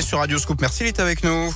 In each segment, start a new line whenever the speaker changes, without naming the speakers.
sur Radio Scoop. Merci, il est avec nous.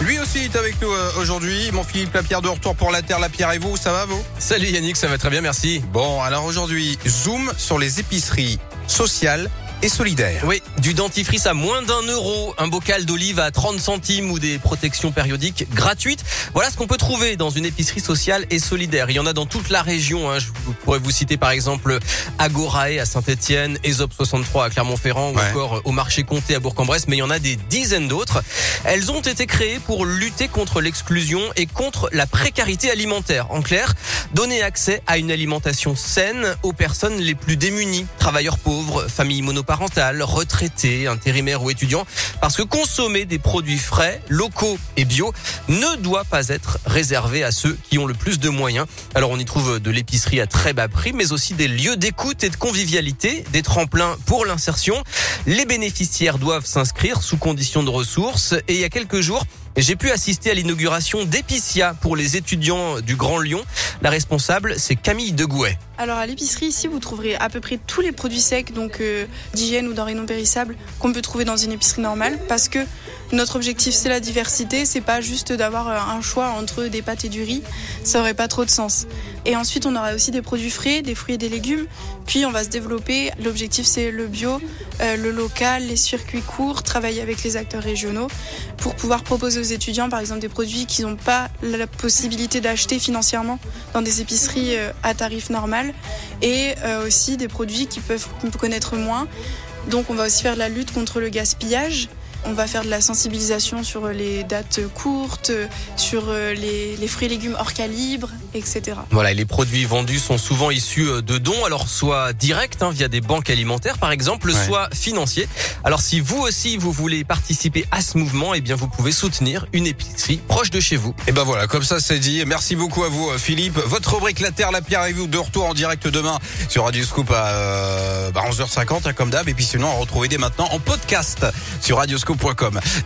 Lui aussi est avec nous euh, aujourd'hui. Mon Philippe Lapierre de retour pour la Terre. Lapierre et vous, ça va vous?
Salut Yannick, ça va très bien, merci.
Bon, alors aujourd'hui, zoom sur les épiceries sociales et solidaire.
Oui, du dentifrice à moins d'un euro, un bocal d'olive à 30 centimes ou des protections périodiques gratuites. Voilà ce qu'on peut trouver dans une épicerie sociale et solidaire. Il y en a dans toute la région. Hein. Je pourrais vous citer par exemple Agorae à Saint-Etienne, Aesop 63 à Clermont-Ferrand ou encore au marché Comté à Bourg-en-Bresse. Mais il y en a des dizaines d'autres. Elles ont été créées pour lutter contre l'exclusion et contre la précarité alimentaire. En clair, donner accès à une alimentation saine aux personnes les plus démunies, travailleurs pauvres, familles monoparentales parentale, retraités, intérimaires ou étudiants, parce que consommer des produits frais, locaux et bio ne doit pas être réservé à ceux qui ont le plus de moyens. Alors on y trouve de l'épicerie à très bas prix, mais aussi des lieux d'écoute et de convivialité, des tremplins pour l'insertion. Les bénéficiaires doivent s'inscrire sous conditions de ressources et il y a quelques jours, j'ai pu assister à l'inauguration d'Epicia pour les étudiants du Grand Lyon. La responsable, c'est Camille Degouet.
Alors à l'épicerie ici, vous trouverez à peu près tous les produits secs, donc euh, d'hygiène ou denrées non périssables, qu'on peut trouver dans une épicerie normale, parce que notre objectif c'est la diversité, c'est pas juste d'avoir euh, un choix entre des pâtes et du riz, ça aurait pas trop de sens. Et ensuite on aura aussi des produits frais, des fruits et des légumes, puis on va se développer. L'objectif c'est le bio, euh, le local, les circuits courts, travailler avec les acteurs régionaux pour pouvoir proposer aux étudiants par exemple des produits qu'ils n'ont pas la possibilité d'acheter financièrement dans des épiceries à tarif normal et euh, aussi des produits qui peuvent connaître moins. Donc on va aussi faire de la lutte contre le gaspillage on va faire de la sensibilisation sur les dates courtes, sur euh, les, fruits et légumes hors calibre, etc.
Voilà, et les produits vendus sont souvent issus euh, de dons, alors soit directs hein, via des banques alimentaires par exemple, soit financiers. Alors si vous aussi vous voulez participer à ce mouvement, eh bien vous pouvez soutenir une épicerie proche de chez vous. Et
eh ben voilà, comme ça c'est dit. Merci beaucoup à vous euh, Philippe. Votre rubrique La Terre, la Pierre et vous de retour en direct demain sur Radio Scoop à 11h50 bah, hein, comme d'hab. Et puis sinon à retrouver dès maintenant en podcast sur Radio Scoop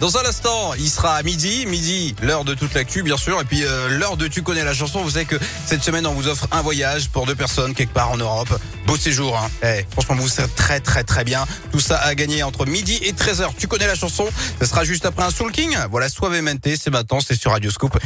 dans un instant, il sera midi, midi, l'heure de toute l'actu bien sûr, et puis euh, l'heure de tu connais la chanson. Vous savez que cette semaine on vous offre un voyage pour deux personnes quelque part en Europe. Beau séjour, hein. Eh, franchement vous serez très très très bien. Tout ça à gagner entre midi et 13h. Tu connais la chanson, ce sera juste après un Soul King. Voilà, Suavemente, c'est maintenant, c'est sur Radio Scoop.